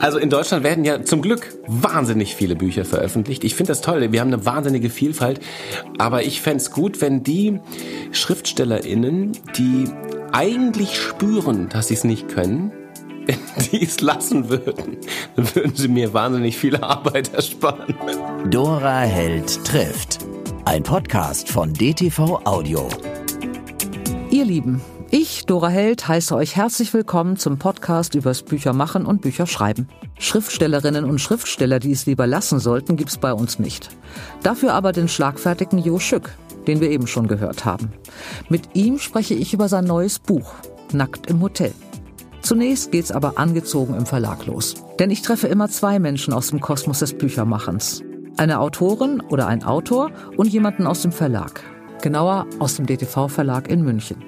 Also in Deutschland werden ja zum Glück wahnsinnig viele Bücher veröffentlicht. Ich finde das toll. Wir haben eine wahnsinnige Vielfalt. Aber ich fände es gut, wenn die SchriftstellerInnen, die eigentlich spüren, dass sie es nicht können, wenn die es lassen würden, dann würden sie mir wahnsinnig viel Arbeit ersparen. Dora Held trifft. Ein Podcast von DTV Audio. Ihr Lieben, ich, Dora Held, heiße euch herzlich willkommen zum Podcast übers Büchermachen und Bücherschreiben. Schriftstellerinnen und Schriftsteller, die es lieber lassen sollten, gibt's bei uns nicht. Dafür aber den schlagfertigen Jo Schück, den wir eben schon gehört haben. Mit ihm spreche ich über sein neues Buch, Nackt im Hotel. Zunächst geht's aber angezogen im Verlag los. Denn ich treffe immer zwei Menschen aus dem Kosmos des Büchermachens. Eine Autorin oder ein Autor und jemanden aus dem Verlag. Genauer aus dem DTV-Verlag in München.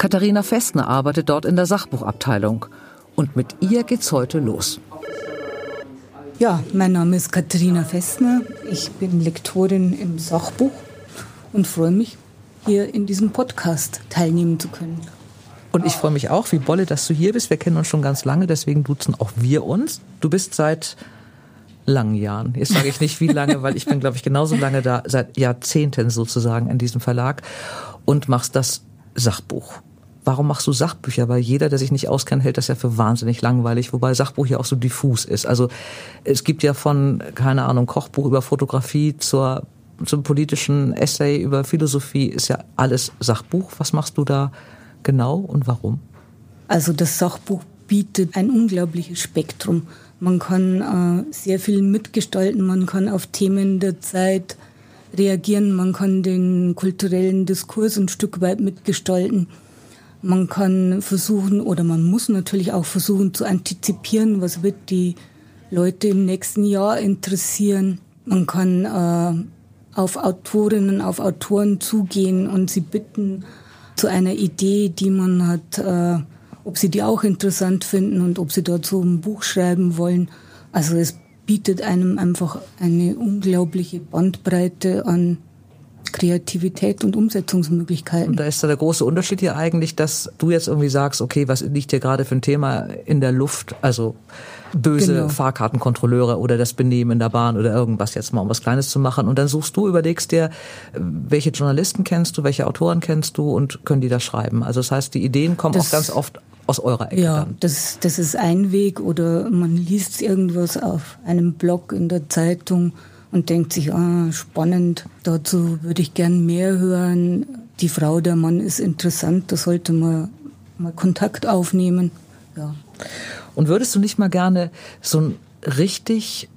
Katharina Festner arbeitet dort in der Sachbuchabteilung. Und mit ihr geht's heute los. Ja, mein Name ist Katharina Festner. Ich bin Lektorin im Sachbuch und freue mich, hier in diesem Podcast teilnehmen zu können. Und ich freue mich auch, wie Bolle, dass du hier bist. Wir kennen uns schon ganz lange, deswegen duzen auch wir uns. Du bist seit langen Jahren. Jetzt sage ich nicht wie lange, weil ich bin, glaube ich, genauso lange da, seit Jahrzehnten sozusagen in diesem Verlag und machst das Sachbuch warum machst du Sachbücher? Weil jeder, der sich nicht auskennt, hält das ja für wahnsinnig langweilig, wobei Sachbuch ja auch so diffus ist. Also es gibt ja von, keine Ahnung, Kochbuch über Fotografie zur, zum politischen Essay über Philosophie, ist ja alles Sachbuch. Was machst du da genau und warum? Also das Sachbuch bietet ein unglaubliches Spektrum. Man kann äh, sehr viel mitgestalten, man kann auf Themen der Zeit reagieren, man kann den kulturellen Diskurs ein Stück weit mitgestalten. Man kann versuchen oder man muss natürlich auch versuchen zu antizipieren, was wird die Leute im nächsten Jahr interessieren. Man kann äh, auf Autorinnen, auf Autoren zugehen und sie bitten zu einer Idee, die man hat, äh, ob sie die auch interessant finden und ob sie dazu ein Buch schreiben wollen. Also es bietet einem einfach eine unglaubliche Bandbreite an Kreativität und Umsetzungsmöglichkeiten. Und da ist da der große Unterschied hier eigentlich, dass du jetzt irgendwie sagst, okay, was liegt hier gerade für ein Thema in der Luft? Also böse genau. Fahrkartenkontrolleure oder das Benehmen in der Bahn oder irgendwas jetzt mal, um was Kleines zu machen. Und dann suchst du, überlegst dir, welche Journalisten kennst du, welche Autoren kennst du und können die das schreiben. Also das heißt, die Ideen kommen das, auch ganz oft aus eurer Ecke. Ja, dann. Das, das ist ein Weg oder man liest irgendwas auf einem Blog in der Zeitung und denkt sich, ah, spannend, dazu würde ich gern mehr hören. Die Frau, der Mann ist interessant, da sollte man mal Kontakt aufnehmen. Ja. Und würdest du nicht mal gerne so ein richtig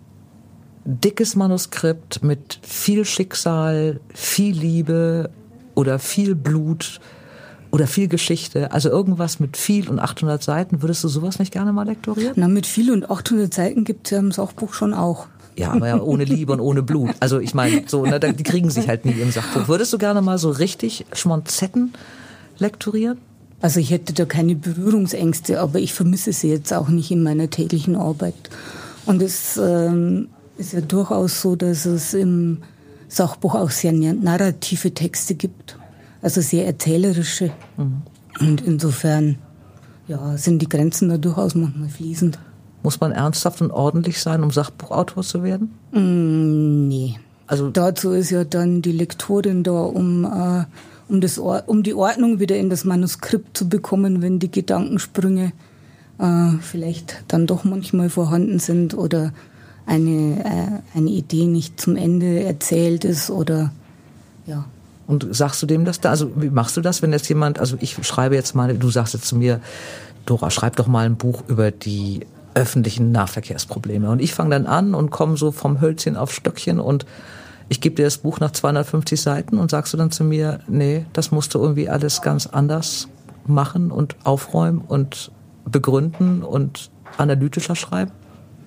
dickes Manuskript mit viel Schicksal, viel Liebe oder viel Blut oder viel Geschichte, also irgendwas mit viel und 800 Seiten, würdest du sowas nicht gerne mal lektorieren? Na, mit viel und 800 Seiten gibt es ja im Sachbuch schon auch. Ja, aber ja ohne Liebe und ohne Blut. Also ich meine, so, ne, die kriegen sich halt nie im Sachbuch. Würdest du gerne mal so richtig Schmonzetten lektorieren? Also ich hätte da keine Berührungsängste, aber ich vermisse sie jetzt auch nicht in meiner täglichen Arbeit. Und es ähm, ist ja durchaus so, dass es im Sachbuch auch sehr narrative Texte gibt, also sehr erzählerische. Mhm. Und insofern ja, sind die Grenzen da durchaus manchmal fließend. Muss man ernsthaft und ordentlich sein, um Sachbuchautor zu werden? Mm, nee. Also dazu ist ja dann die Lektorin da, um, äh, um, das, um die Ordnung wieder in das Manuskript zu bekommen, wenn die Gedankensprünge äh, vielleicht dann doch manchmal vorhanden sind oder eine, äh, eine Idee nicht zum Ende erzählt ist oder ja. Und sagst du dem das da? Also wie machst du das, wenn jetzt jemand, also ich schreibe jetzt mal, du sagst jetzt zu mir, Dora, schreib doch mal ein Buch über die öffentlichen Nahverkehrsprobleme. Und ich fange dann an und komme so vom Hölzchen auf Stöckchen und ich gebe dir das Buch nach 250 Seiten und sagst du dann zu mir, nee, das musst du irgendwie alles ganz anders machen und aufräumen und begründen und analytischer schreiben?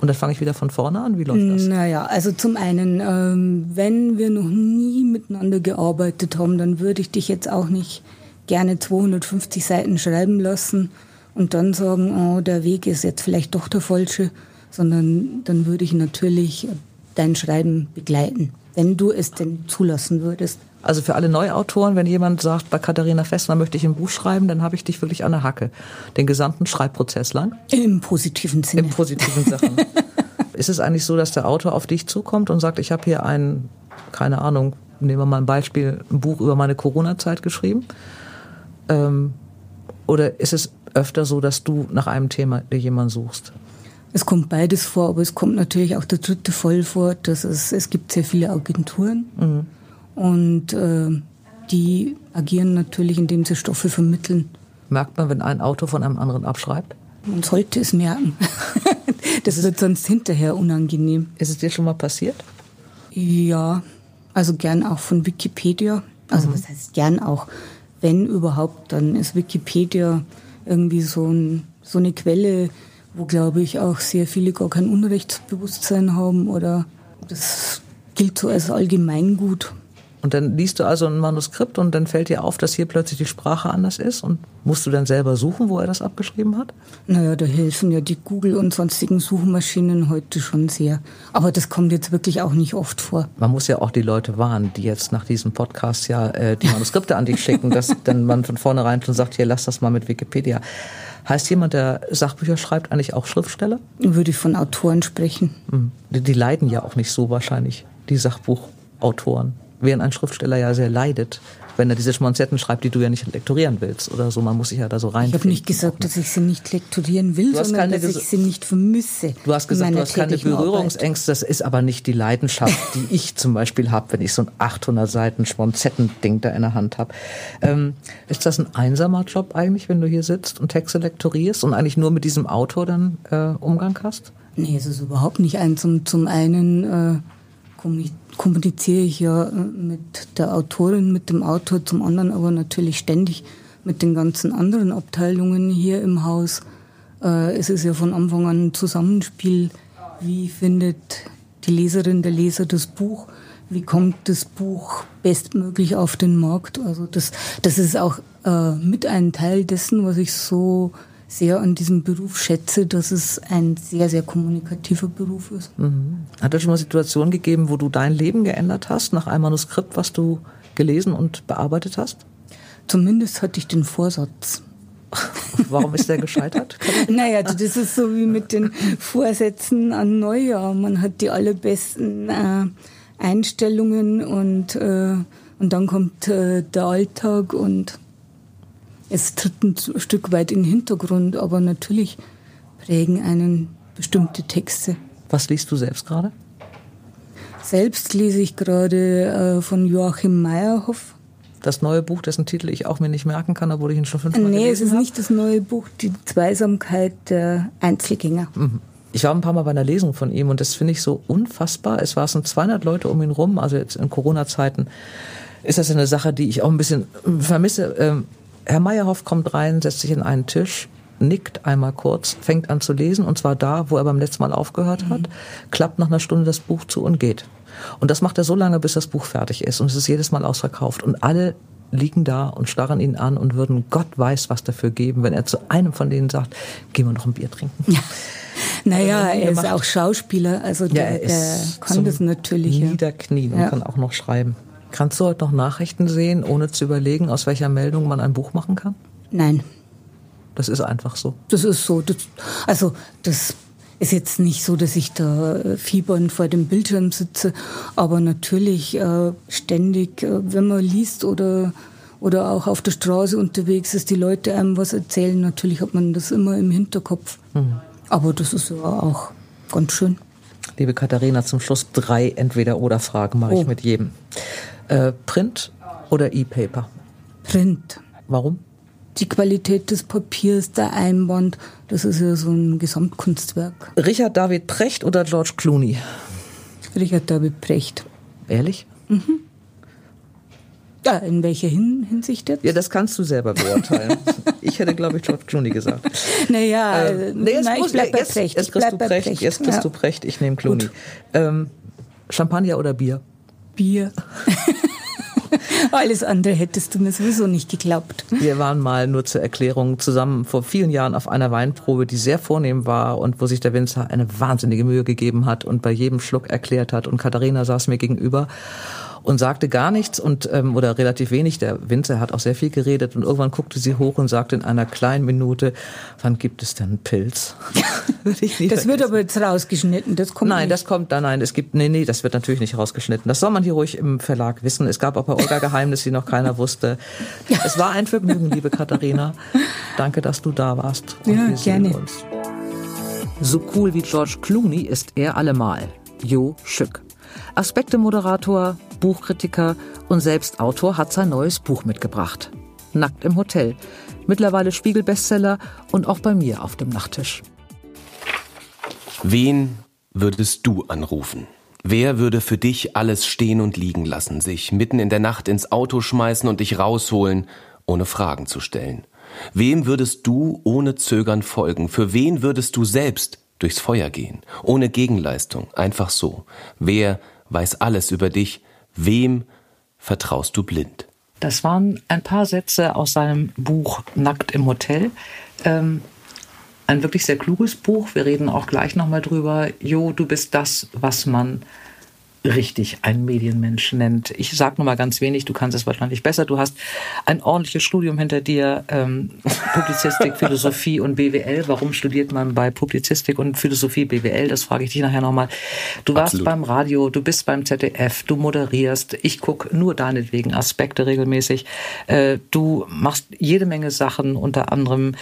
Und dann fange ich wieder von vorne an. Wie läuft das? Naja, also zum einen, ähm, wenn wir noch nie miteinander gearbeitet haben, dann würde ich dich jetzt auch nicht gerne 250 Seiten schreiben lassen und dann sagen, oh, der Weg ist jetzt vielleicht doch der falsche, sondern dann würde ich natürlich dein Schreiben begleiten, wenn du es denn zulassen würdest. Also für alle Neuautoren, wenn jemand sagt, bei Katharina Fessner möchte ich ein Buch schreiben, dann habe ich dich wirklich an der Hacke. Den gesamten Schreibprozess lang. Im positiven Sinne. Im positiven Sachen. Ist es eigentlich so, dass der Autor auf dich zukommt und sagt, ich habe hier ein, keine Ahnung, nehmen wir mal ein Beispiel, ein Buch über meine Corona-Zeit geschrieben? Ähm, oder ist es öfter so, dass du nach einem Thema dir jemanden suchst? Es kommt beides vor, aber es kommt natürlich auch der dritte Fall vor, dass es, es gibt sehr viele Agenturen mhm. und äh, die agieren natürlich, indem sie Stoffe vermitteln. Merkt man, wenn ein Autor von einem anderen abschreibt? Man sollte es merken. das wird sonst hinterher unangenehm. Ist es dir schon mal passiert? Ja, also gern auch von Wikipedia. Also mhm. was heißt gern auch? Wenn überhaupt, dann ist Wikipedia irgendwie so, ein, so eine Quelle, wo, glaube ich, auch sehr viele gar kein Unrechtsbewusstsein haben oder das gilt so als Allgemeingut. Und dann liest du also ein Manuskript und dann fällt dir auf, dass hier plötzlich die Sprache anders ist und musst du dann selber suchen, wo er das abgeschrieben hat? Naja, da helfen ja die Google und sonstigen Suchmaschinen heute schon sehr. Aber das kommt jetzt wirklich auch nicht oft vor. Man muss ja auch die Leute warnen, die jetzt nach diesem Podcast ja äh, die Manuskripte an dich schicken, dass dann man von vornherein schon sagt, hier lass das mal mit Wikipedia. Heißt jemand, der Sachbücher schreibt, eigentlich auch Schriftsteller? Würde ich von Autoren sprechen. Mhm. Die, die leiden ja auch nicht so wahrscheinlich, die Sachbuchautoren. Während ein Schriftsteller ja sehr leidet, wenn er diese Schmonzetten schreibt, die du ja nicht lektorieren willst oder so. Man muss sich ja da so rein. Ich habe nicht gesagt, dass ich sie nicht lektorieren will, sondern dass ich sie nicht vermisse. Du hast gesagt, du hast keine Berührungsängste. Das ist aber nicht die Leidenschaft, die ich zum Beispiel habe, wenn ich so ein 800 Seiten Schmonzetten-Ding da in der Hand habe. Ähm, ist das ein einsamer Job eigentlich, wenn du hier sitzt und Texte lektorierst und eigentlich nur mit diesem Autor dann äh, Umgang hast? Nee, es ist überhaupt nicht ein. Zum, zum einen äh, kommuniziere ich ja äh, mit der Autorin, mit dem Autor, zum anderen aber natürlich ständig mit den ganzen anderen Abteilungen hier im Haus. Äh, es ist ja von Anfang an ein Zusammenspiel. Wie findet die Leserin, der Leser das Buch? Wie kommt das Buch bestmöglich auf den Markt? Also das, das ist auch äh, mit ein Teil dessen, was ich so sehr an diesem Beruf schätze, dass es ein sehr, sehr kommunikativer Beruf ist. Mhm. Hat es schon mal Situationen gegeben, wo du dein Leben geändert hast, nach einem Manuskript, was du gelesen und bearbeitet hast? Zumindest hatte ich den Vorsatz. Warum ist der gescheitert? naja, das ist so wie mit den Vorsätzen an Neujahr. Man hat die allerbesten äh, Einstellungen und, äh, und dann kommt äh, der Alltag und es tritt ein Stück weit in den Hintergrund, aber natürlich prägen einen bestimmte Texte. Was liest du selbst gerade? Selbst lese ich gerade äh, von Joachim Meyerhoff. Das neue Buch, dessen Titel ich auch mir nicht merken kann, obwohl ich ihn schon fünfmal nee, gelesen habe? Nee, es ist hab. nicht das neue Buch, die Zweisamkeit der Einzelgänger. Mhm. Ich war ein paar Mal bei einer Lesung von ihm und das finde ich so unfassbar. Es waren 200 Leute um ihn rum, also jetzt in Corona-Zeiten ist das eine Sache, die ich auch ein bisschen vermisse. Herr Meyerhoff kommt rein, setzt sich in einen Tisch, nickt einmal kurz, fängt an zu lesen und zwar da, wo er beim letzten Mal aufgehört hat, mhm. klappt nach einer Stunde das Buch zu und geht. Und das macht er so lange, bis das Buch fertig ist und es ist jedes Mal ausverkauft und alle liegen da und starren ihn an und würden Gott weiß was dafür geben, wenn er zu einem von denen sagt, gehen wir noch ein Bier trinken. Ja. Naja, er ist auch Schauspieler, also der, ja, der kann das natürlich. Niederknien ja. und kann auch noch schreiben. Kannst du heute noch Nachrichten sehen, ohne zu überlegen, aus welcher Meldung man ein Buch machen kann? Nein. Das ist einfach so. Das ist so. Das, also das ist jetzt nicht so, dass ich da äh, fiebernd vor dem Bildschirm sitze, aber natürlich äh, ständig, äh, wenn man liest oder oder auch auf der Straße unterwegs ist, die Leute einem was erzählen, natürlich hat man das immer im Hinterkopf. Mhm. Aber das ist ja auch ganz schön. Liebe Katharina, zum Schluss drei Entweder-Oder-Fragen mache oh. ich mit jedem. Äh, Print oder E-Paper? Print. Warum? Die Qualität des Papiers, der Einband, das ist ja so ein Gesamtkunstwerk. Richard David Precht oder George Clooney? Richard David Precht. Ehrlich? Mhm. Ja, in welcher Hinsicht jetzt? Ja, das kannst du selber beurteilen. ich hätte, glaube ich, George Clooney gesagt. Naja, äh, nee, jetzt nein, ich bleib bei Precht. Jetzt, kriegst du Precht, Precht. Jetzt kriegst ja. du Precht, ich nehme Clooney. Ähm, Champagner oder Bier? Bier. Alles andere hättest du mir sowieso nicht geglaubt. Wir waren mal nur zur Erklärung zusammen vor vielen Jahren auf einer Weinprobe, die sehr vornehm war und wo sich der Winzer eine wahnsinnige Mühe gegeben hat und bei jedem Schluck erklärt hat. Und Katharina saß mir gegenüber und sagte gar nichts und ähm, oder relativ wenig. Der Winzer hat auch sehr viel geredet und irgendwann guckte sie hoch und sagte in einer kleinen Minute, wann gibt es denn Pilz? das vergessen. wird aber jetzt rausgeschnitten. Das kommt nein, nicht. das kommt da nein. Es gibt nee nee, das wird natürlich nicht rausgeschnitten. Das soll man hier ruhig im Verlag wissen. Es gab auch bei Olga Geheimnis, die noch keiner wusste. Es war ein Vergnügen, liebe Katharina. Danke, dass du da warst. Und ja, gerne. Uns. So cool wie George Clooney ist er allemal. Jo Schück. Aspekte-Moderator, Buchkritiker und selbst Autor hat sein neues Buch mitgebracht. Nackt im Hotel. Mittlerweile Spiegel-Bestseller und auch bei mir auf dem Nachttisch. Wen würdest du anrufen? Wer würde für dich alles stehen und liegen lassen, sich mitten in der Nacht ins Auto schmeißen und dich rausholen, ohne Fragen zu stellen? Wem würdest du ohne Zögern folgen? Für wen würdest du selbst durchs Feuer gehen? Ohne Gegenleistung, einfach so. Wer weiß alles über dich? Wem vertraust du blind? Das waren ein paar Sätze aus seinem Buch Nackt im Hotel. Ähm, ein wirklich sehr kluges Buch. Wir reden auch gleich nochmal drüber. Jo, du bist das, was man richtig ein Medienmensch nennt. Ich sage nur mal ganz wenig, du kannst es wahrscheinlich besser. Du hast ein ordentliches Studium hinter dir, ähm, Publizistik, Philosophie und BWL. Warum studiert man bei Publizistik und Philosophie BWL? Das frage ich dich nachher nochmal. Du warst Absolut. beim Radio, du bist beim ZDF, du moderierst. Ich gucke nur deinetwegen Aspekte regelmäßig. Äh, du machst jede Menge Sachen, unter anderem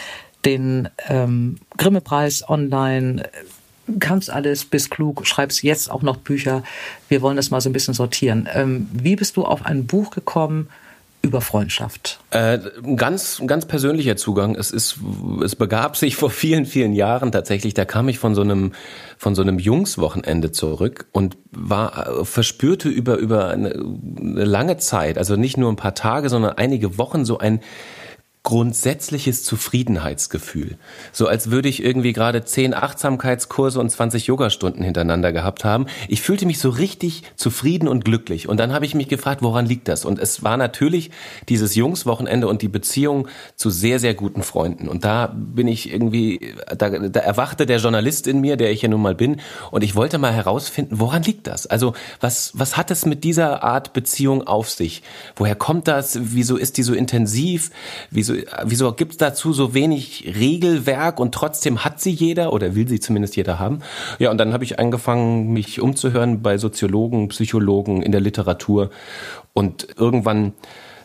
den ähm, Grimme-Preis online kannst alles, bist klug, schreibst jetzt auch noch Bücher. Wir wollen das mal so ein bisschen sortieren. Ähm, wie bist du auf ein Buch gekommen über Freundschaft? Äh, ganz, ganz persönlicher Zugang. Es ist, es begab sich vor vielen, vielen Jahren tatsächlich. Da kam ich von so einem, von so einem Jungswochenende zurück und war, äh, verspürte über, über eine, eine lange Zeit, also nicht nur ein paar Tage, sondern einige Wochen so ein, grundsätzliches Zufriedenheitsgefühl. So als würde ich irgendwie gerade zehn Achtsamkeitskurse und 20 Yogastunden hintereinander gehabt haben. Ich fühlte mich so richtig zufrieden und glücklich. Und dann habe ich mich gefragt, woran liegt das? Und es war natürlich dieses Jungswochenende und die Beziehung zu sehr, sehr guten Freunden. Und da bin ich irgendwie, da, da erwachte der Journalist in mir, der ich ja nun mal bin. Und ich wollte mal herausfinden, woran liegt das? Also was, was hat es mit dieser Art Beziehung auf sich? Woher kommt das? Wieso ist die so intensiv? Wieso wieso gibt es dazu so wenig Regelwerk und trotzdem hat sie jeder oder will sie zumindest jeder haben? Ja, und dann habe ich angefangen, mich umzuhören bei Soziologen, Psychologen in der Literatur und irgendwann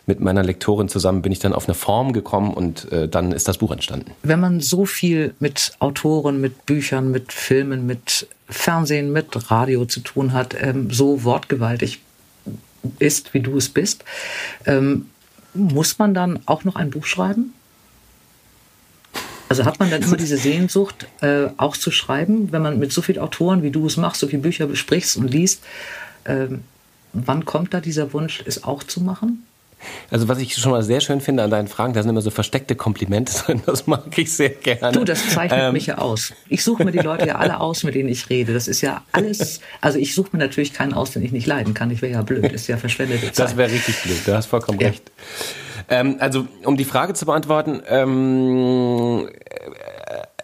mit meiner Lektorin zusammen bin ich dann auf eine Form gekommen und äh, dann ist das Buch entstanden. Wenn man so viel mit Autoren, mit Büchern, mit Filmen, mit Fernsehen, mit Radio zu tun hat, ähm, so wortgewaltig ist, wie du es bist, ähm, muss man dann auch noch ein Buch schreiben? Also hat man dann immer diese Sehnsucht, äh, auch zu schreiben, wenn man mit so vielen Autoren, wie du es machst, so viele Bücher besprichst und liest, äh, wann kommt da dieser Wunsch, es auch zu machen? Also was ich schon mal sehr schön finde an deinen Fragen, da sind immer so versteckte Komplimente drin. Das mag ich sehr gerne. Du, das zeichnet ähm. mich ja aus. Ich suche mir die Leute ja alle aus, mit denen ich rede. Das ist ja alles. Also ich suche mir natürlich keinen aus, den ich nicht leiden kann. Ich wäre ja blöd. Das ist ja verschwendete Zeit. Das wäre richtig blöd. Du hast vollkommen ja. recht. Ähm, also um die Frage zu beantworten, ähm,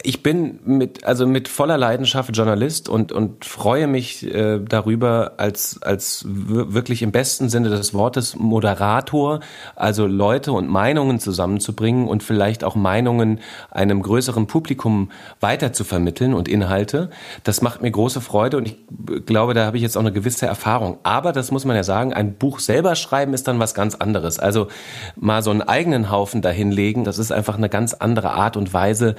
ich bin mit, also mit voller Leidenschaft Journalist und, und freue mich äh, darüber als, als wirklich im besten Sinne des Wortes Moderator, also Leute und Meinungen zusammenzubringen und vielleicht auch Meinungen einem größeren Publikum weiter zu vermitteln und Inhalte. Das macht mir große Freude und ich glaube, da habe ich jetzt auch eine gewisse Erfahrung. Aber das muss man ja sagen, ein Buch selber schreiben ist dann was ganz anderes. Also mal so einen eigenen Haufen dahinlegen, das ist einfach eine ganz andere Art und Weise,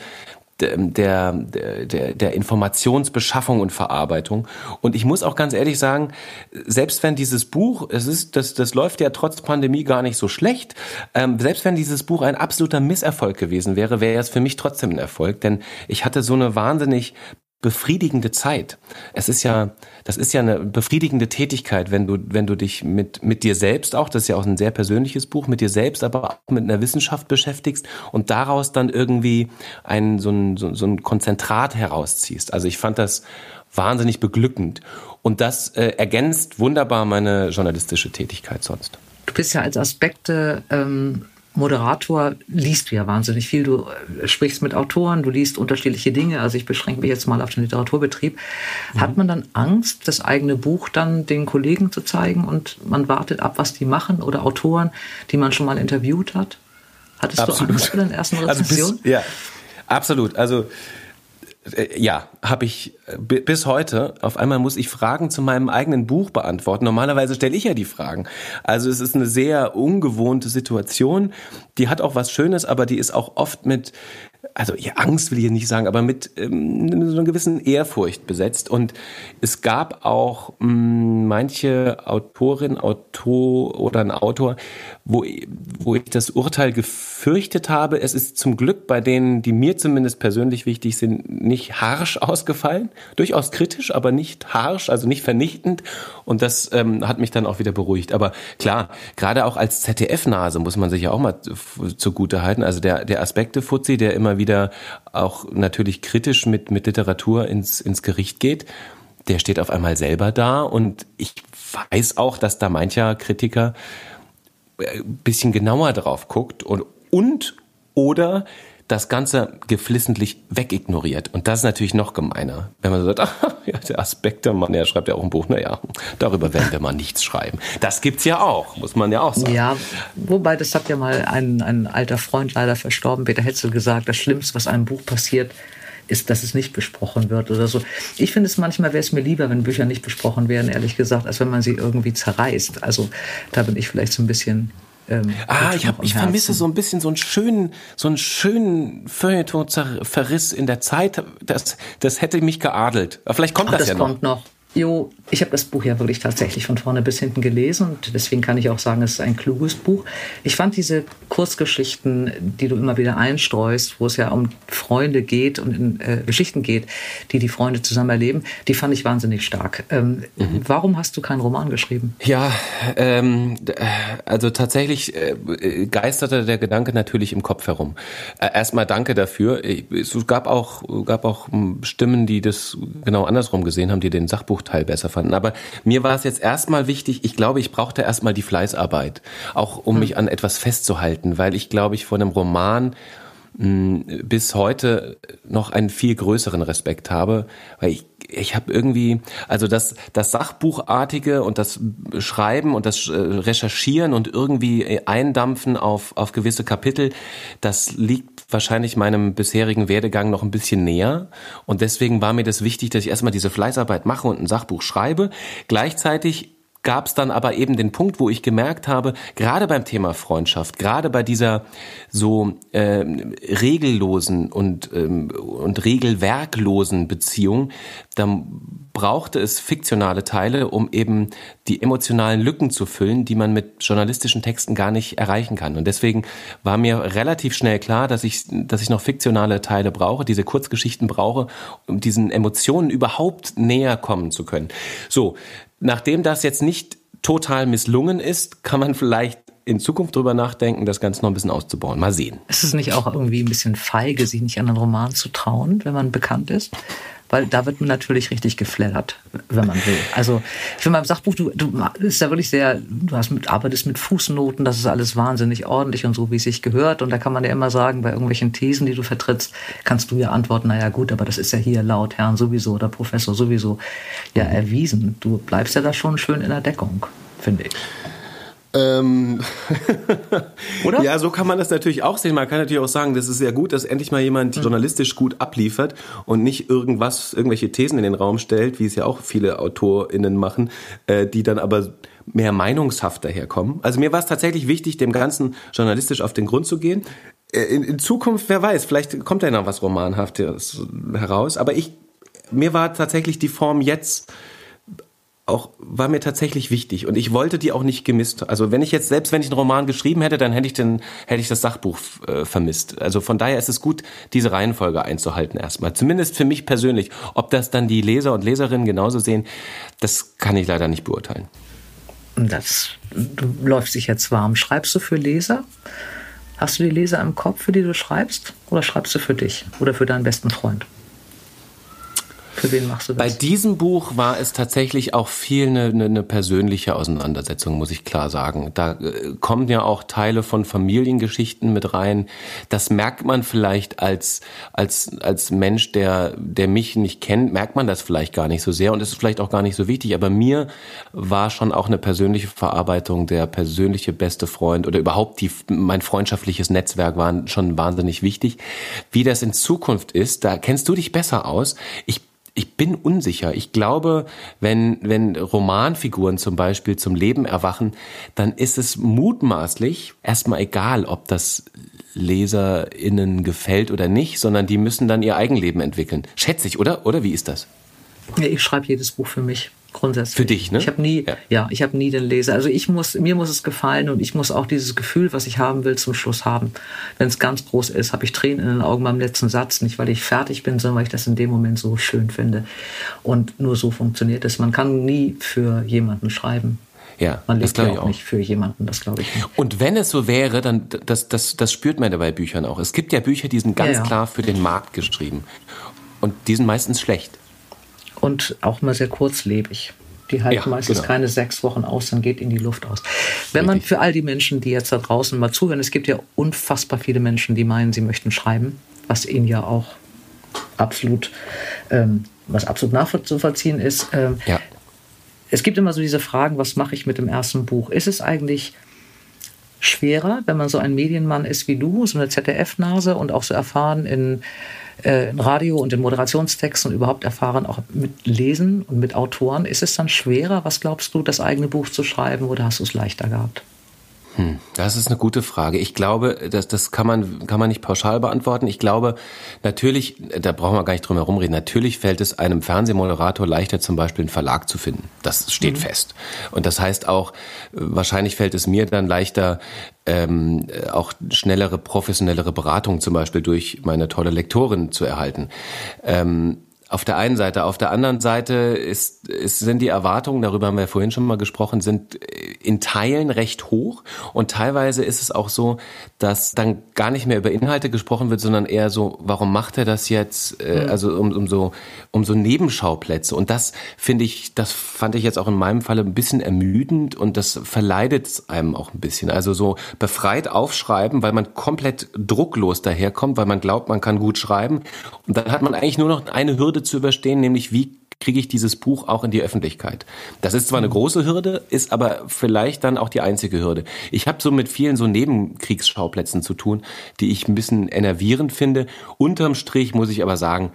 der, der, der Informationsbeschaffung und Verarbeitung. Und ich muss auch ganz ehrlich sagen, selbst wenn dieses Buch, es ist, das, das läuft ja trotz Pandemie gar nicht so schlecht, ähm, selbst wenn dieses Buch ein absoluter Misserfolg gewesen wäre, wäre es für mich trotzdem ein Erfolg, denn ich hatte so eine wahnsinnig befriedigende Zeit. Es ist ja, das ist ja eine befriedigende Tätigkeit, wenn du, wenn du dich mit, mit dir selbst auch, das ist ja auch ein sehr persönliches Buch, mit dir selbst, aber auch mit einer Wissenschaft beschäftigst und daraus dann irgendwie ein, so ein, so, so ein Konzentrat herausziehst. Also ich fand das wahnsinnig beglückend. Und das äh, ergänzt wunderbar meine journalistische Tätigkeit sonst. Du bist ja als Aspekte ähm, Moderator liest du ja wahnsinnig viel. Du äh, sprichst mit Autoren, du liest unterschiedliche Dinge. Also ich beschränke mich jetzt mal auf den Literaturbetrieb. Mhm. Hat man dann Angst, das eigene Buch dann den Kollegen zu zeigen und man wartet ab, was die machen oder Autoren, die man schon mal interviewt hat? Hattest Absolut. du Angst vor den ersten Rezensionen? Also bis, ja, absolut. Also ja, habe ich äh, bis heute. Auf einmal muss ich Fragen zu meinem eigenen Buch beantworten. Normalerweise stelle ich ja die Fragen. Also es ist eine sehr ungewohnte Situation. Die hat auch was Schönes, aber die ist auch oft mit also ja, Angst will ich nicht sagen, aber mit ähm, so einer gewissen Ehrfurcht besetzt. Und es gab auch mh, mm, manche Autorin, Autor oder ein Autor, wo, wo ich das Urteil gefürchtet habe. Es ist zum Glück bei denen, die mir zumindest persönlich wichtig sind, nicht harsch ausgefallen. Durchaus kritisch, aber nicht harsch, also nicht vernichtend. Und das ähm, hat mich dann auch wieder beruhigt. Aber klar, gerade auch als ZDF-Nase muss man sich ja auch mal zugute halten. Also der, der Aspekte-Fuzzi, der immer wieder auch natürlich kritisch mit, mit Literatur ins, ins Gericht geht, der steht auf einmal selber da. Und ich weiß auch, dass da mancher Kritiker ein äh, bisschen genauer drauf guckt und, und oder das Ganze geflissentlich wegignoriert. Und das ist natürlich noch gemeiner. Wenn man so sagt, ach, ja, der Aspekte, Mann, der schreibt ja auch ein Buch, naja, darüber werden wir mal nichts schreiben. Das gibt's ja auch, muss man ja auch sagen. Ja, wobei, das hat ja mal ein, ein alter Freund leider verstorben, Peter Hetzel, gesagt, das Schlimmste, was einem Buch passiert, ist, dass es nicht besprochen wird oder so. Ich finde es manchmal wäre es mir lieber, wenn Bücher nicht besprochen werden, ehrlich gesagt, als wenn man sie irgendwie zerreißt. Also da bin ich vielleicht so ein bisschen ähm, ah, ich, hab, ich vermisse so ein bisschen so einen schönen, so einen schönen Feuilleton-Verriss in der Zeit. Das, das hätte mich geadelt. Aber vielleicht kommt Ach, das, das ja noch. kommt noch. Jo, ich habe das Buch ja wirklich tatsächlich von vorne bis hinten gelesen und deswegen kann ich auch sagen, es ist ein kluges Buch. Ich fand diese Kurzgeschichten, die du immer wieder einstreust, wo es ja um Freunde geht und in äh, Geschichten geht, die die Freunde zusammen erleben, die fand ich wahnsinnig stark. Ähm, mhm. Warum hast du keinen Roman geschrieben? Ja, ähm, also tatsächlich äh, geisterte der Gedanke natürlich im Kopf herum. Äh, erstmal danke dafür. Es gab auch, gab auch Stimmen, die das genau andersrum gesehen haben, die den Sachbuch Teil besser fanden. Aber mir war es jetzt erstmal wichtig, ich glaube, ich brauchte erstmal die Fleißarbeit, auch um hm. mich an etwas festzuhalten, weil ich glaube, ich vor einem Roman mh, bis heute noch einen viel größeren Respekt habe, weil ich ich habe irgendwie, also das, das Sachbuchartige und das Schreiben und das äh, Recherchieren und irgendwie eindampfen auf, auf gewisse Kapitel, das liegt wahrscheinlich meinem bisherigen Werdegang noch ein bisschen näher. Und deswegen war mir das wichtig, dass ich erstmal diese Fleißarbeit mache und ein Sachbuch schreibe. Gleichzeitig gab es dann aber eben den Punkt, wo ich gemerkt habe, gerade beim Thema Freundschaft, gerade bei dieser so äh, regellosen und, ähm, und regelwerklosen Beziehung, dann brauchte es fiktionale Teile, um eben die emotionalen Lücken zu füllen, die man mit journalistischen Texten gar nicht erreichen kann. Und deswegen war mir relativ schnell klar, dass ich, dass ich noch fiktionale Teile brauche, diese Kurzgeschichten brauche, um diesen Emotionen überhaupt näher kommen zu können. So, Nachdem das jetzt nicht total misslungen ist, kann man vielleicht in Zukunft drüber nachdenken, das Ganze noch ein bisschen auszubauen. Mal sehen. Ist es nicht auch irgendwie ein bisschen feige, sich nicht an einen Roman zu trauen, wenn man bekannt ist? Weil da wird man natürlich richtig geflattert, wenn man will. Also ich finde beim Sachbuch, du, du ist ja wirklich sehr, du hast mit, arbeitest mit Fußnoten, das ist alles wahnsinnig ordentlich und so, wie es sich gehört. Und da kann man ja immer sagen, bei irgendwelchen Thesen, die du vertrittst, kannst du ja antworten, naja gut, aber das ist ja hier laut Herrn sowieso oder Professor sowieso ja erwiesen. Du bleibst ja da schon schön in der Deckung, finde ich. Ähm, Oder? Ja, so kann man das natürlich auch sehen. Man kann natürlich auch sagen, das ist sehr gut, dass endlich mal jemand mhm. journalistisch gut abliefert und nicht irgendwas, irgendwelche Thesen in den Raum stellt, wie es ja auch viele AutorInnen machen, äh, die dann aber mehr meinungshaft daherkommen. Also mir war es tatsächlich wichtig, dem Ganzen journalistisch auf den Grund zu gehen. Äh, in, in Zukunft, wer weiß, vielleicht kommt da noch was Romanhaftes heraus. Aber ich, mir war tatsächlich die Form jetzt auch war mir tatsächlich wichtig und ich wollte die auch nicht gemisst. Also wenn ich jetzt selbst wenn ich einen Roman geschrieben hätte, dann hätte ich den hätte ich das Sachbuch äh, vermisst. Also von daher ist es gut, diese Reihenfolge einzuhalten erstmal. Zumindest für mich persönlich. Ob das dann die Leser und Leserinnen genauso sehen, das kann ich leider nicht beurteilen. Das du läufst dich jetzt warm. Schreibst du für Leser? Hast du die Leser im Kopf, für die du schreibst, oder schreibst du für dich oder für deinen besten Freund? Für wen machst du das? Bei diesem Buch war es tatsächlich auch viel eine, eine, eine persönliche Auseinandersetzung, muss ich klar sagen. Da äh, kommen ja auch Teile von Familiengeschichten mit rein. Das merkt man vielleicht als, als, als Mensch, der, der mich nicht kennt, merkt man das vielleicht gar nicht so sehr und es ist vielleicht auch gar nicht so wichtig. Aber mir war schon auch eine persönliche Verarbeitung, der persönliche beste Freund oder überhaupt die, mein freundschaftliches Netzwerk waren schon wahnsinnig wichtig. Wie das in Zukunft ist, da kennst du dich besser aus. Ich ich bin unsicher. Ich glaube, wenn, wenn Romanfiguren zum Beispiel zum Leben erwachen, dann ist es mutmaßlich erstmal egal, ob das LeserInnen gefällt oder nicht, sondern die müssen dann ihr Eigenleben entwickeln. Schätze ich, oder? Oder wie ist das? Ja, ich schreibe jedes Buch für mich grundsätzlich. Für dich, ne? Ich habe nie, ja, ja ich habe nie den Leser. Also ich muss, mir muss es gefallen und ich muss auch dieses Gefühl, was ich haben will, zum Schluss haben. Wenn es ganz groß ist, habe ich Tränen in den Augen beim letzten Satz, nicht weil ich fertig bin, sondern weil ich das in dem Moment so schön finde. Und nur so funktioniert es. Man kann nie für jemanden schreiben. Ja, man lebt ja auch, auch, nicht für jemanden, das glaube ich. Nicht. Und wenn es so wäre, dann das, das, das spürt man ja bei Büchern auch. Es gibt ja Bücher, die sind ganz ja, ja. klar für den Markt geschrieben. Und die sind meistens schlecht und auch mal sehr kurzlebig. Die halten ja, meistens genau. keine sechs Wochen aus, dann geht in die Luft aus. Wenn man für all die Menschen, die jetzt da draußen mal zuhören, es gibt ja unfassbar viele Menschen, die meinen, sie möchten schreiben, was ihnen ja auch absolut, ähm, was absolut nachzuvollziehen ist. Ähm, ja. Es gibt immer so diese Fragen, was mache ich mit dem ersten Buch? Ist es eigentlich schwerer, wenn man so ein Medienmann ist wie du, so eine ZDF-Nase und auch so erfahren in äh, in Radio und in Moderationstexten und überhaupt erfahren, auch mit Lesen und mit Autoren. Ist es dann schwerer, was glaubst du, das eigene Buch zu schreiben oder hast du es leichter gehabt? Hm, das ist eine gute Frage. Ich glaube, das, das kann man, kann man nicht pauschal beantworten. Ich glaube, natürlich, da brauchen wir gar nicht drum herum reden, natürlich fällt es einem Fernsehmoderator leichter, zum Beispiel einen Verlag zu finden. Das steht mhm. fest. Und das heißt auch, wahrscheinlich fällt es mir dann leichter, ähm, auch schnellere, professionellere Beratung zum Beispiel durch meine tolle Lektorin zu erhalten. Ähm, auf der einen Seite. Auf der anderen Seite ist, ist, sind die Erwartungen, darüber haben wir vorhin schon mal gesprochen, sind in Teilen recht hoch. Und teilweise ist es auch so, dass dann gar nicht mehr über Inhalte gesprochen wird, sondern eher so, warum macht er das jetzt? Äh, mhm. Also um, um, so, um so Nebenschauplätze. Und das finde ich, das fand ich jetzt auch in meinem Falle ein bisschen ermüdend und das verleidet es einem auch ein bisschen. Also so befreit aufschreiben, weil man komplett drucklos daherkommt, weil man glaubt, man kann gut schreiben. Und dann hat man eigentlich nur noch eine Hürde Hürde zu überstehen, nämlich wie kriege ich dieses Buch auch in die Öffentlichkeit. Das ist zwar eine große Hürde, ist aber vielleicht dann auch die einzige Hürde. Ich habe so mit vielen so Nebenkriegsschauplätzen zu tun, die ich ein bisschen enervierend finde. Unterm Strich muss ich aber sagen,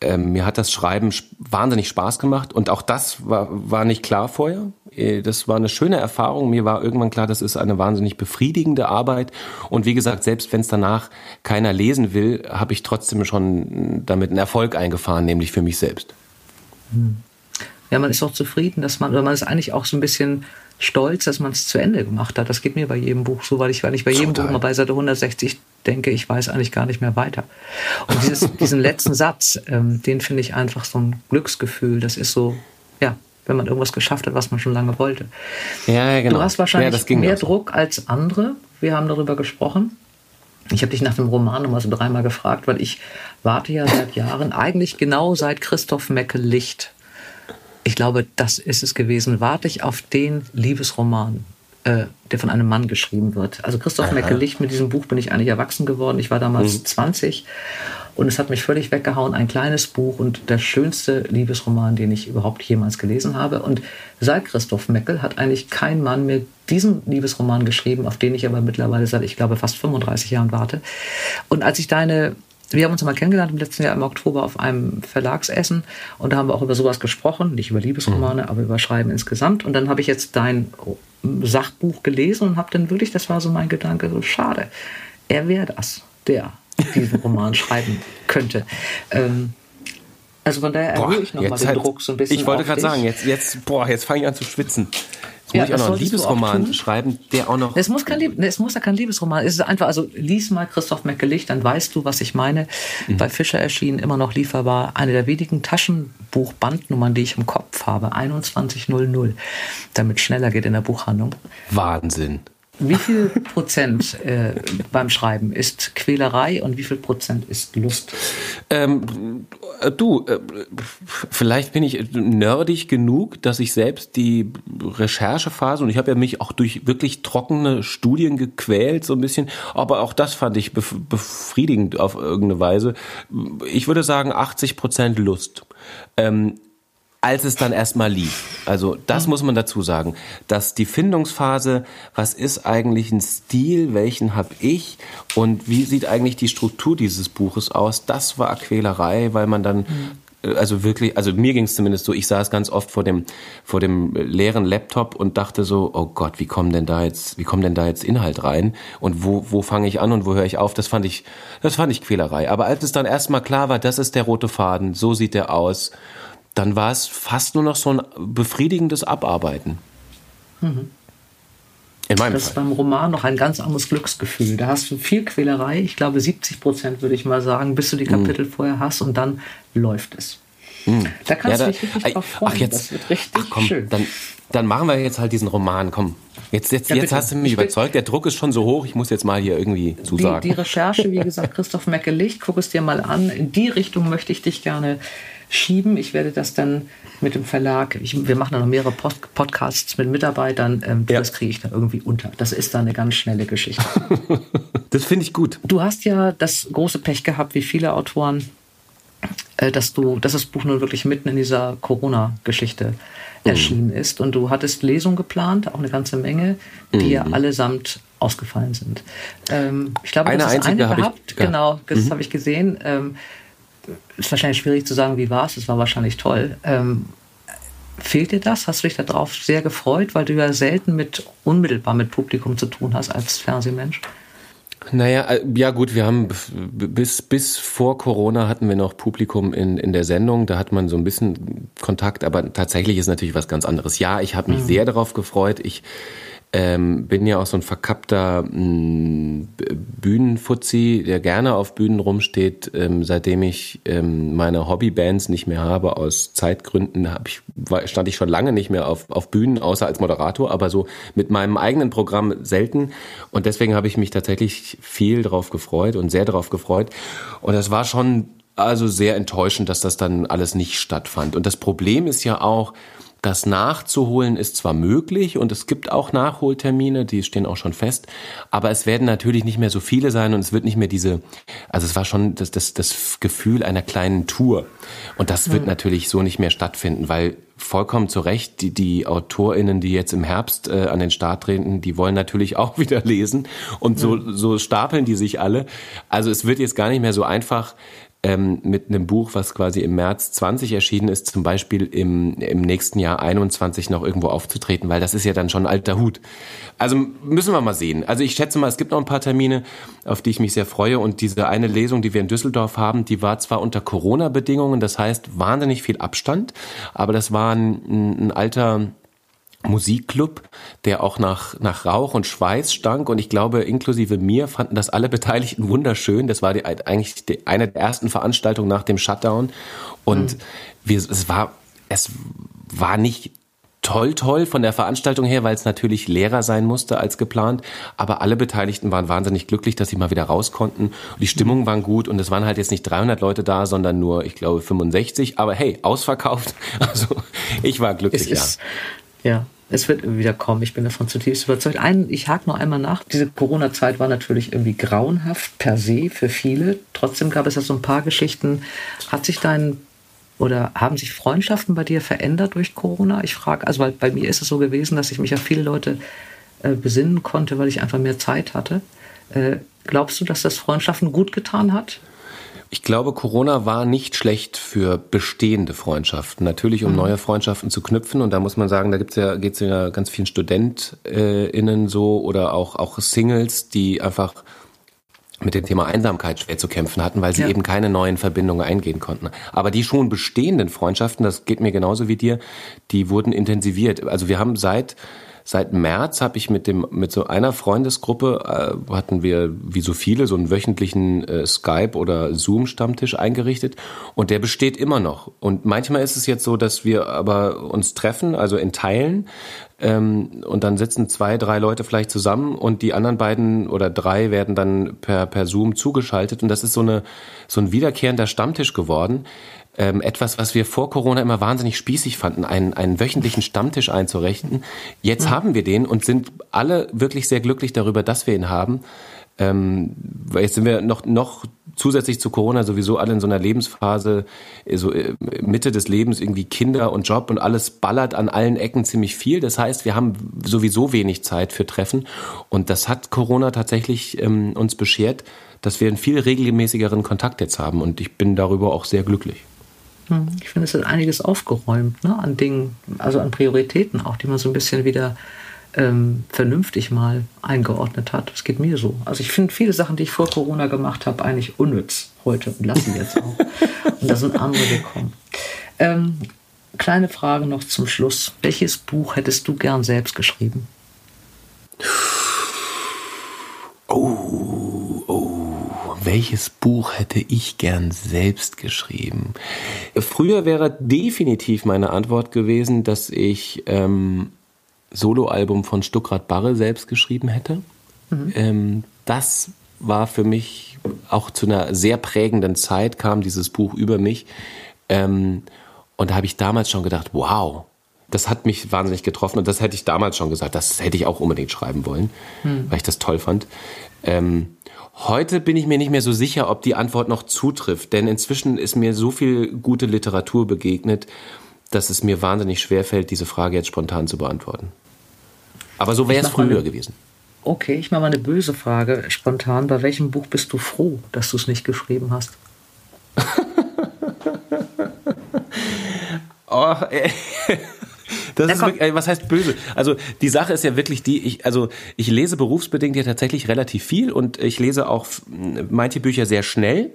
ähm, mir hat das Schreiben wahnsinnig Spaß gemacht und auch das war, war nicht klar vorher. Äh, das war eine schöne Erfahrung. Mir war irgendwann klar, das ist eine wahnsinnig befriedigende Arbeit. Und wie gesagt, selbst wenn es danach keiner lesen will, habe ich trotzdem schon damit einen Erfolg eingefahren, nämlich für mich selbst. Hm. Ja, man ist auch zufrieden, dass man, oder man ist eigentlich auch so ein bisschen stolz, dass man es zu Ende gemacht hat. Das geht mir bei jedem Buch so, weil ich, weil ich bei jedem Total. Buch mal bei Seite 160 denke, ich weiß eigentlich gar nicht mehr weiter. Und dieses, diesen letzten Satz, ähm, den finde ich einfach so ein Glücksgefühl. Das ist so, ja, wenn man irgendwas geschafft hat, was man schon lange wollte. Ja, genau. Du hast wahrscheinlich ja, mehr Druck als andere. Wir haben darüber gesprochen. Ich habe dich nach dem Roman nochmal so dreimal gefragt, weil ich warte ja seit Jahren, eigentlich genau seit Christoph Meckel Licht. Ich glaube, das ist es gewesen. Warte ich auf den Liebesroman, äh, der von einem Mann geschrieben wird. Also Christoph Meckel Licht, mit diesem Buch bin ich eigentlich erwachsen geworden. Ich war damals mhm. 20 und es hat mich völlig weggehauen. Ein kleines Buch und der schönste Liebesroman, den ich überhaupt jemals gelesen habe. Und seit Christoph Meckel hat eigentlich kein Mann mehr diesen Liebesroman geschrieben, auf den ich aber mittlerweile seit, ich glaube, fast 35 Jahren warte. Und als ich deine wir haben uns mal kennengelernt im letzten Jahr im Oktober auf einem Verlagsessen und da haben wir auch über sowas gesprochen, nicht über Liebesromane, mhm. aber über Schreiben insgesamt. Und dann habe ich jetzt dein Sachbuch gelesen und habe dann wirklich, das war so mein Gedanke, so schade, er wäre das, der diesen Roman schreiben könnte. Ähm, also von daher erhöhe ich nochmal den halt, Druck so ein bisschen. Ich wollte gerade sagen, jetzt, jetzt, boah, jetzt fange ich an zu schwitzen. Jetzt ja, muss ich auch noch einen Liebesroman schreiben, der auch noch. Es muss kein, Lieb es muss ja kein Liebesroman. Es ist einfach, also lies mal Christoph Meckelicht, dann weißt du, was ich meine. Mhm. Bei Fischer erschienen immer noch lieferbar eine der wenigen Taschenbuchbandnummern, die ich im Kopf habe. 2100. Damit schneller geht in der Buchhandlung. Wahnsinn. Wie viel Prozent äh, beim Schreiben ist Quälerei und wie viel Prozent ist Lust? Ähm, Äh, du, äh, vielleicht bin ich nerdig genug, dass ich selbst die Recherchephase und ich habe ja mich auch durch wirklich trockene Studien gequält so ein bisschen, aber auch das fand ich befriedigend auf irgendeine Weise. Ich würde sagen 80 Prozent Lust. Ähm, als es dann erstmal lief. Also das muss man dazu sagen, dass die Findungsphase, was ist eigentlich ein Stil, welchen habe ich und wie sieht eigentlich die Struktur dieses Buches aus, das war Quälerei, weil man dann äh, also wirklich, also mir ging es zumindest so, ich saß ganz oft vor dem vor dem leeren Laptop und dachte so, oh Gott, wie kommen denn da jetzt, wie kommt denn da jetzt Inhalt rein und wo wo fange ich an und wo höre ich auf? Das fand ich das fand ich Quälerei, aber als es dann erstmal klar war, das ist der rote Faden, so sieht der aus dann war es fast nur noch so ein befriedigendes Abarbeiten. Mhm. In meinem das ist beim Roman noch ein ganz anderes Glücksgefühl. Da hast du viel Quälerei, ich glaube 70 Prozent würde ich mal sagen, bis du die mhm. Kapitel mhm. vorher hast und dann läuft es. Mhm. Da kannst ja, da, du dich richtig drauf freuen. Ach, jetzt, das wird richtig ach, komm, schön. Dann, dann machen wir jetzt halt diesen Roman. Komm, jetzt, jetzt, ja, jetzt hast du mich ich überzeugt. Der Druck ist schon so hoch. Ich muss jetzt mal hier irgendwie zusagen. Die, die Recherche, wie gesagt, Christoph Mecke-Licht, guck es dir mal an. In die Richtung möchte ich dich gerne schieben. Ich werde das dann mit dem Verlag, ich, wir machen dann noch mehrere Post Podcasts mit Mitarbeitern, ähm, ja. das kriege ich dann irgendwie unter. Das ist dann eine ganz schnelle Geschichte. das finde ich gut. Du hast ja das große Pech gehabt, wie viele Autoren, äh, dass du, dass das Buch nun wirklich mitten in dieser Corona-Geschichte mhm. erschienen ist. Und du hattest Lesungen geplant, auch eine ganze Menge, die mhm. ja allesamt ausgefallen sind. Ähm, ich glaube, eine das ist eine gehabt. Ich, genau, das mhm. habe ich gesehen. Ähm, ist wahrscheinlich schwierig zu sagen, wie war es. Es war wahrscheinlich toll. Ähm, fehlt dir das? Hast du dich darauf sehr gefreut, weil du ja selten mit unmittelbar mit Publikum zu tun hast als Fernsehmensch? Naja, äh, ja gut, wir haben bis, bis vor Corona hatten wir noch Publikum in, in der Sendung, da hat man so ein bisschen Kontakt, aber tatsächlich ist natürlich was ganz anderes. Ja, ich habe mich mhm. sehr darauf gefreut. Ich ähm, bin ja auch so ein verkappter mm, Bühnenfuzzi, der gerne auf Bühnen rumsteht. Ähm, seitdem ich ähm, meine Hobbybands nicht mehr habe, aus Zeitgründen, ich, war, stand ich schon lange nicht mehr auf, auf Bühnen, außer als Moderator, aber so mit meinem eigenen Programm selten. Und deswegen habe ich mich tatsächlich viel darauf gefreut und sehr darauf gefreut. Und das war schon also sehr enttäuschend, dass das dann alles nicht stattfand. Und das Problem ist ja auch, das nachzuholen ist zwar möglich und es gibt auch Nachholtermine, die stehen auch schon fest, aber es werden natürlich nicht mehr so viele sein und es wird nicht mehr diese, also es war schon das, das, das Gefühl einer kleinen Tour. Und das wird mhm. natürlich so nicht mehr stattfinden, weil vollkommen zu Recht, die, die AutorInnen, die jetzt im Herbst äh, an den Start treten, die wollen natürlich auch wieder lesen und so, mhm. so stapeln die sich alle. Also es wird jetzt gar nicht mehr so einfach, ähm, mit einem Buch, was quasi im März 20 erschienen ist, zum Beispiel im, im nächsten Jahr 21 noch irgendwo aufzutreten, weil das ist ja dann schon alter Hut. Also müssen wir mal sehen. Also ich schätze mal, es gibt noch ein paar Termine, auf die ich mich sehr freue. Und diese eine Lesung, die wir in Düsseldorf haben, die war zwar unter Corona-Bedingungen, das heißt wahnsinnig viel Abstand, aber das war ein, ein alter Musikclub, der auch nach, nach Rauch und Schweiß stank. Und ich glaube, inklusive mir fanden das alle Beteiligten wunderschön. Das war die, eigentlich die, eine der ersten Veranstaltungen nach dem Shutdown. Und mhm. wir, es war, es war nicht toll, toll von der Veranstaltung her, weil es natürlich leerer sein musste als geplant. Aber alle Beteiligten waren wahnsinnig glücklich, dass sie mal wieder raus konnten. Die Stimmung waren gut und es waren halt jetzt nicht 300 Leute da, sondern nur, ich glaube, 65. Aber hey, ausverkauft. Also ich war glücklich, ja. Ja, es wird wieder kommen. Ich bin davon zutiefst überzeugt. Ein, ich hake noch einmal nach. Diese Corona-Zeit war natürlich irgendwie grauenhaft per se für viele. Trotzdem gab es ja so ein paar Geschichten. Hat sich dein oder haben sich Freundschaften bei dir verändert durch Corona? Ich frage, also weil bei mir ist es so gewesen, dass ich mich auf viele Leute äh, besinnen konnte, weil ich einfach mehr Zeit hatte. Äh, glaubst du, dass das Freundschaften gut getan hat? Ich glaube, Corona war nicht schlecht für bestehende Freundschaften. Natürlich, um mhm. neue Freundschaften zu knüpfen. Und da muss man sagen, da gibt's ja, geht's ja ganz vielen StudentInnen so oder auch, auch Singles, die einfach mit dem Thema Einsamkeit schwer zu kämpfen hatten, weil sie ja. eben keine neuen Verbindungen eingehen konnten. Aber die schon bestehenden Freundschaften, das geht mir genauso wie dir, die wurden intensiviert. Also wir haben seit Seit März habe ich mit dem mit so einer Freundesgruppe äh, hatten wir wie so viele so einen wöchentlichen äh, Skype oder Zoom Stammtisch eingerichtet und der besteht immer noch. Und manchmal ist es jetzt so, dass wir aber uns treffen, also in Teilen Ähm, und dann sitzen zwei, drei Leute vielleicht zusammen und die anderen beiden oder drei werden dann per, per Zoom zugeschaltet. Und das ist so, eine, so ein wiederkehrender Stammtisch geworden. Ähm, etwas, was wir vor Corona immer wahnsinnig spießig fanden, einen, einen wöchentlichen Stammtisch einzurichten. Jetzt mhm. haben wir den und sind alle wirklich sehr glücklich darüber, dass wir ihn haben. Ähm, weil jetzt sind wir noch, noch zusätzlich zu Corona sowieso alle in so einer Lebensphase, äh, so äh, Mitte des Lebens, irgendwie Kinder und Job und alles ballert an allen Ecken ziemlich viel. Das heißt, wir haben sowieso wenig Zeit für Treffen. Und das hat Corona tatsächlich ähm, uns beschert, dass wir einen viel regelmäßigeren Kontakt jetzt haben. Und ich bin darüber auch sehr glücklich. Hm, ich finde, es hat einiges aufgeräumt, ne, an Dingen, also an Prioritäten auch, die man so ein bisschen wieder ähm, vernünftig mal eingeordnet hat. Das geht mir so. Also ich finde viele Sachen, die ich vor Corona gemacht habe, eigentlich unnütz heute und lasse jetzt auch. und da sind andere gekommen. Ähm, kleine Frage noch zum Schluss. Welches Buch hättest du gern selbst geschrieben? Oh, welches Buch hätte ich gern selbst geschrieben? Früher wäre definitiv meine Antwort gewesen, dass ich ähm, Soloalbum von Stuckrad Barre selbst geschrieben hätte. Mhm. Ähm, das war für mich auch zu einer sehr prägenden Zeit, kam dieses Buch über mich. Ähm, und da habe ich damals schon gedacht, wow, das hat mich wahnsinnig getroffen. Und das hätte ich damals schon gesagt, das hätte ich auch unbedingt schreiben wollen, mhm. weil ich das toll fand. Ähm, heute bin ich mir nicht mehr so sicher, ob die Antwort noch zutrifft, denn inzwischen ist mir so viel gute Literatur begegnet, dass es mir wahnsinnig schwer fällt, diese Frage jetzt spontan zu beantworten. Aber so wäre es früher eine, gewesen. Okay, ich mache mal eine böse Frage spontan. Bei welchem Buch bist du froh, dass du es nicht geschrieben hast? oh, ey. Das ist wirklich, was heißt böse? Also die Sache ist ja wirklich die, ich, also ich lese berufsbedingt ja tatsächlich relativ viel und ich lese auch manche Bücher sehr schnell.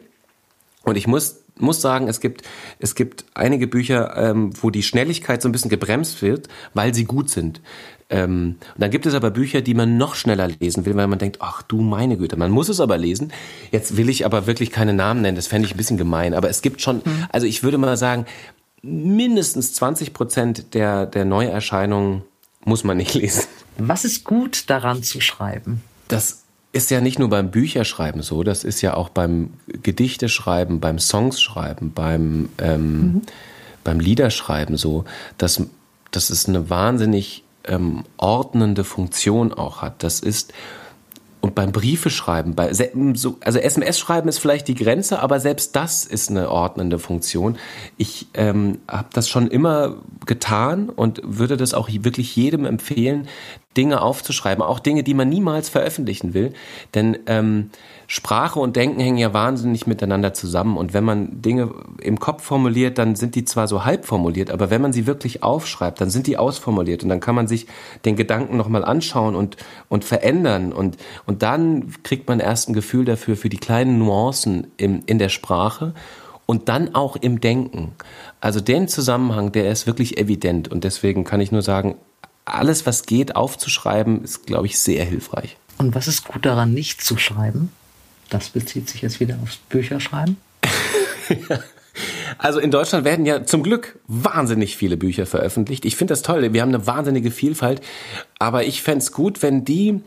Und ich muss muss sagen, es gibt, es gibt einige Bücher, ähm, wo die Schnelligkeit so ein bisschen gebremst wird, weil sie gut sind. Ähm, und dann gibt es aber Bücher, die man noch schneller lesen will, weil man denkt, ach du meine Güte, man muss es aber lesen. Jetzt will ich aber wirklich keine Namen nennen, das fände ich ein bisschen gemein. Aber es gibt schon, mhm. also ich würde mal sagen, mindestens 20 Prozent der, der Neuerscheinungen muss man nicht lesen. Was ist gut daran zu schreiben? Das ist ja nicht nur beim Bücherschreiben so, das ist ja auch beim Gedichteschreiben, beim Songsschreiben, beim, ähm, mhm. beim Liederschreiben so, dass, dass es eine wahnsinnig ähm, ordnende Funktion auch hat. Das ist und beim Briefeschreiben, bei, also SMS schreiben ist vielleicht die Grenze, aber selbst das ist eine ordnende Funktion. Ich ähm, habe das schon immer getan und würde das auch wirklich jedem empfehlen, Dinge aufzuschreiben, auch Dinge, die man niemals veröffentlichen will. Denn ähm, Sprache und Denken hängen ja wahnsinnig miteinander zusammen. Und wenn man Dinge im Kopf formuliert, dann sind die zwar so halb formuliert, aber wenn man sie wirklich aufschreibt, dann sind die ausformuliert. Und dann kann man sich den Gedanken nochmal anschauen und, und verändern. Und, und dann kriegt man erst ein Gefühl dafür, für die kleinen Nuancen im, in der Sprache und dann auch im Denken. Also den Zusammenhang, der ist wirklich evident. Und deswegen kann ich nur sagen, alles, was geht, aufzuschreiben, ist, glaube ich, sehr hilfreich. Und was ist gut daran, nicht zu schreiben? Das bezieht sich jetzt wieder aufs Bücherschreiben. Also in Deutschland werden ja zum Glück wahnsinnig viele Bücher veröffentlicht. Ich finde das toll. Wir haben eine wahnsinnige Vielfalt. Aber ich fände es gut, wenn die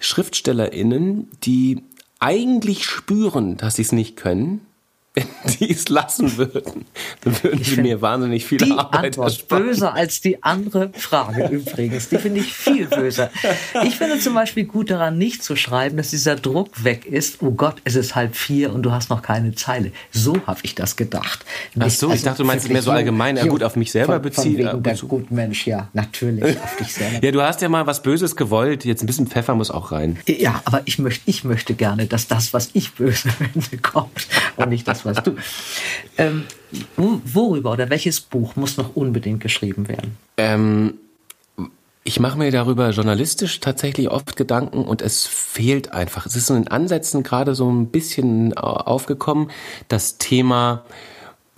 SchriftstellerInnen, die eigentlich spüren, dass sie es nicht können, wenn die es lassen würden, dann würden ich sie mir wahnsinnig viel die Arbeit Antwort ersparen. böser als die andere Frage übrigens. Die finde ich viel böser. Ich finde zum Beispiel gut daran, nicht zu schreiben, dass dieser Druck weg ist. Oh Gott, es ist halb vier und du hast noch keine Zeile. So habe ich das gedacht. Nicht, Ach so, also ich dachte, du meinst es mehr so allgemein. Ja, gut, auf mich selber beziehen. Von wegen der gut Mensch, ja, natürlich auf dich selber. ja, du hast ja mal was Böses gewollt. Jetzt ein bisschen Pfeffer muss auch rein. Ja, aber ich möchte, ich möchte gerne, dass das, was ich böse finde, kommt und nicht das, was du. Ähm, worüber oder welches Buch muss noch unbedingt geschrieben werden? Ähm, ich mache mir darüber journalistisch tatsächlich oft Gedanken und es fehlt einfach. Es ist in Ansätzen gerade so ein bisschen aufgekommen, das Thema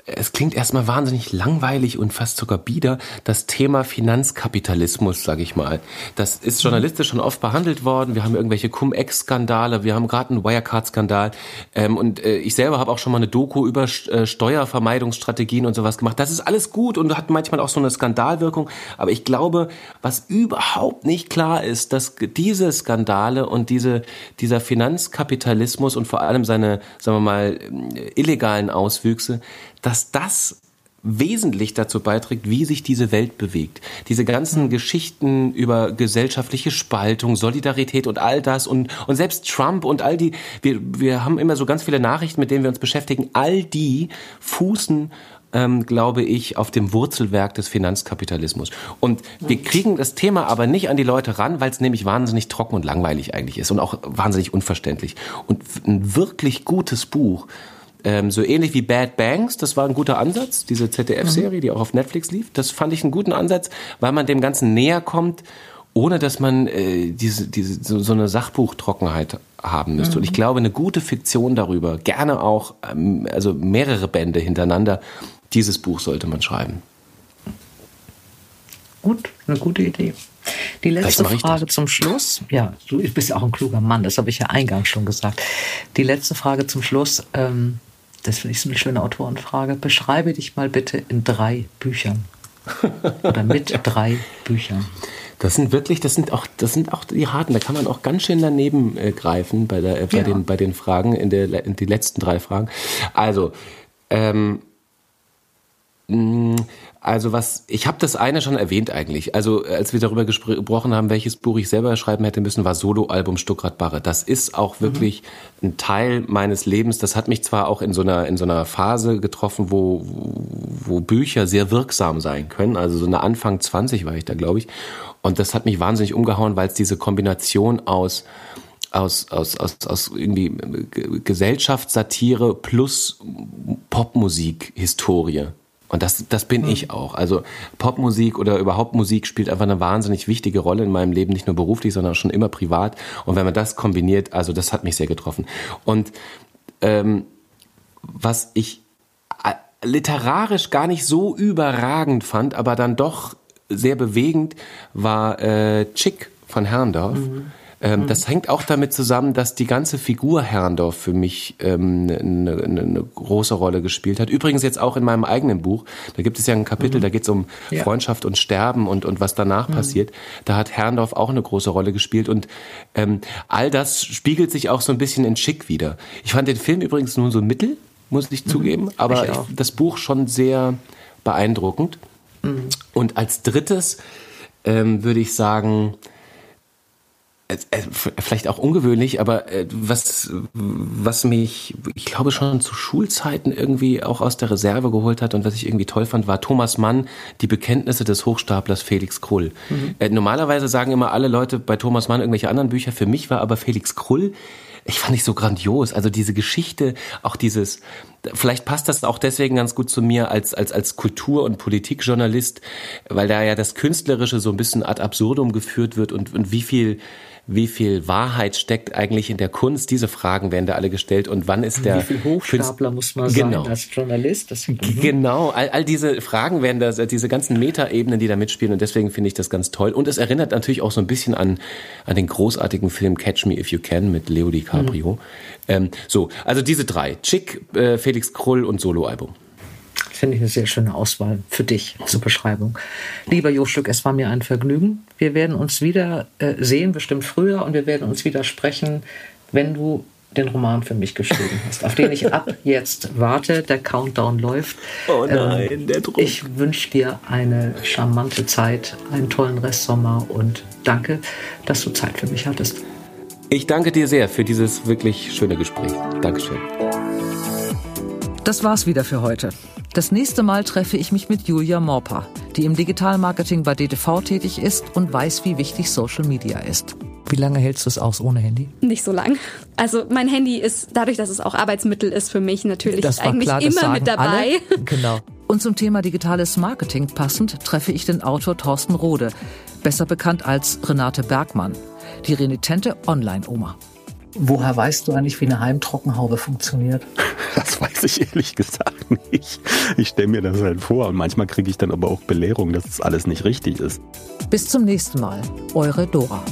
es klingt erstmal wahnsinnig langweilig und fast sogar bieder, das Thema Finanzkapitalismus, sage ich mal. Das ist journalistisch schon oft behandelt worden. Wir haben irgendwelche Cum-Ex-Skandale, wir haben gerade einen Wirecard-Skandal. Ähm, und äh, ich selber habe auch schon mal eine Doku über äh, Steuervermeidungsstrategien und sowas gemacht. Das ist alles gut und hat manchmal auch so eine Skandalwirkung. Aber ich glaube, was überhaupt nicht klar ist, dass diese Skandale und diese, dieser Finanzkapitalismus und vor allem seine, sagen wir mal, illegalen Auswüchse, dass das wesentlich dazu beiträgt, wie sich diese Welt bewegt. Diese ganzen Geschichten über gesellschaftliche Spaltung, Solidarität und all das und, und selbst Trump und all die, wir, wir haben immer so ganz viele Nachrichten, mit denen wir uns beschäftigen, all die fußen ähm, glaube ich, auf dem Wurzelwerk des Finanzkapitalismus. Und wir kriegen das Thema aber nicht an die Leute ran, weil es nämlich wahnsinnig trocken und langweilig eigentlich ist und auch wahnsinnig unverständlich. Und ein wirklich gutes Buch ähm, so ähnlich wie Bad Banks, das war ein guter Ansatz, diese ZDF-Serie, mhm. die auch auf Netflix lief. Das fand ich einen guten Ansatz, weil man dem Ganzen näher kommt, ohne dass man äh, diese, diese, so, so eine Sachbuchtrockenheit haben müsste. Mhm. Und ich glaube, eine gute Fiktion darüber, gerne auch, ähm, also mehrere Bände hintereinander, dieses Buch sollte man schreiben. Gut, eine gute Idee. Die letzte Frage zum Schluss. Ja, du bist ja auch ein kluger Mann, das habe ich ja eingangs schon gesagt. Die letzte Frage zum Schluss. Ähm, das finde ich so eine schöne Autorenfrage. Beschreibe dich mal bitte in drei Büchern. Oder mit drei Büchern. Das sind wirklich, das sind auch, das sind auch die harten. Da kann man auch ganz schön daneben äh, greifen bei, der, äh, bei, ja. den, bei den Fragen, in, der, in die letzten drei Fragen. Also, ähm, also was, ich habe das eine schon erwähnt eigentlich. Also als wir darüber gesprochen haben, welches Buch ich selber schreiben hätte müssen, war Soloalbum Stuckrad Barre. Das ist auch mhm. wirklich mhm. ein Teil meines Lebens. Das hat mich zwar auch in so einer in so einer Phase getroffen, wo wo Bücher sehr wirksam sein können. Also so eine Anfang 20 war ich da, glaube ich. Und das hat mich wahnsinnig umgehauen, weil es diese Kombination aus aus, aus, aus, aus irgendwie Gesellschaftssatire plus Popmusik, Historie und das, das bin mhm. ich auch. Also Popmusik oder überhaupt Musik spielt einfach eine wahnsinnig wichtige Rolle in meinem Leben, nicht nur beruflich, sondern schon immer privat. Und wenn man das kombiniert, also das hat mich sehr getroffen. Und ähm, was ich äh, literarisch gar nicht so überragend fand, aber dann doch sehr bewegend, war äh, Chick von Herrndorf. Mhm. Ähm, mhm. Das hängt auch damit zusammen, dass die ganze Figur Herrndorf für mich ähm, eine, eine, eine, große Rolle gespielt hat. Übrigens jetzt auch in meinem eigenen Buch. Da gibt es ja ein Kapitel, mhm. da geht es um ja. Freundschaft und Sterben und, und was danach mhm. passiert. Da hat Herrndorf auch eine große Rolle gespielt und ähm, all das spiegelt sich auch so ein bisschen in Schick wieder. Ich fand den Film übrigens nur so mittel, muss ich mhm. zugeben, aber ich das Buch schon sehr beeindruckend. Mhm. Und als drittes ähm, würde ich sagen, vielleicht auch ungewöhnlich, aber äh, was, was mich, ich glaube schon zu Schulzeiten irgendwie auch aus der Reserve geholt hat und was ich irgendwie toll fand, war Thomas Mann, die Bekenntnisse des Hochstaplers Felix Krull. Mhm. Äh, normalerweise sagen immer alle Leute bei Thomas Mann irgendwelche anderen Bücher, für mich war aber Felix Krull ich fand ich so grandios. Also diese Geschichte, auch dieses, vielleicht passt das auch deswegen ganz gut zu mir als, als, als Kultur- und Politikjournalist, weil da ja das Künstlerische so ein bisschen ad absurdum geführt wird und, und wie viel, wie viel Wahrheit steckt eigentlich in der Kunst? Diese Fragen werden da alle gestellt. Und wann ist der... Wie viel Hochstapler Künst muss man genau. sein als Journalist? Das. Genau, all, all diese Fragen werden da, diese ganzen Metaebenen, die da mitspielen. Und deswegen finde ich das ganz toll. Und es erinnert natürlich auch so ein bisschen an, an den großartigen Film Catch Me If You Can mit Leo DiCaprio. Mhm. Ähm, so, also diese drei. Chick, äh, Felix Krull und Soloalbum. Finde ich eine sehr schöne Auswahl für dich zur Beschreibung. Lieber Jo Stück, es war mir ein Vergnügen. Wir werden uns wieder äh, sehen, bestimmt früher, und wir werden uns wieder sprechen, wenn du den Roman für mich geschrieben hast, auf den ich ab jetzt warte. Der Countdown läuft. Oh nein, ähm, der Druck. Ich wünsche dir eine charmante Zeit, einen tollen Restsommer und danke, dass du Zeit für mich hattest. Ich danke dir sehr für dieses wirklich schöne Gespräch. Dankeschön. Das war's wieder für heute. Das nächste Mal treffe ich mich mit Julia Morpa, die im Digitalmarketing bei DTV tätig ist und weiß, wie wichtig Social Media ist. Wie lange hältst du es aus ohne Handy? Nicht so lang. Also mein Handy ist, dadurch, dass es auch Arbeitsmittel ist für mich, natürlich eigentlich klar, immer mit dabei. Alle. Genau. Und zum Thema digitales Marketing passend treffe ich den Autor Thorsten Rode, besser bekannt als Renate Bergmann, die renitente Online-Oma. Woher weißt du eigentlich, wie eine Heimtrockenhaube funktioniert? Das weiß ich ehrlich gesagt nicht. Ich stelle mir das halt vor und manchmal kriege ich dann aber auch Belehrung, dass das alles nicht richtig ist. Bis zum nächsten Mal. Eure Dora.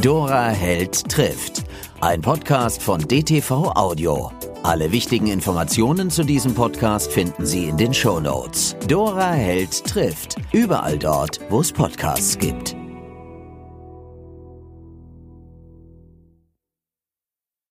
Dora Held trifft. Ein Podcast von DTV Audio. Alle wichtigen Informationen zu diesem Podcast finden Sie in den Show Notes. Dora Held trifft. Überall dort, wo es Podcasts gibt.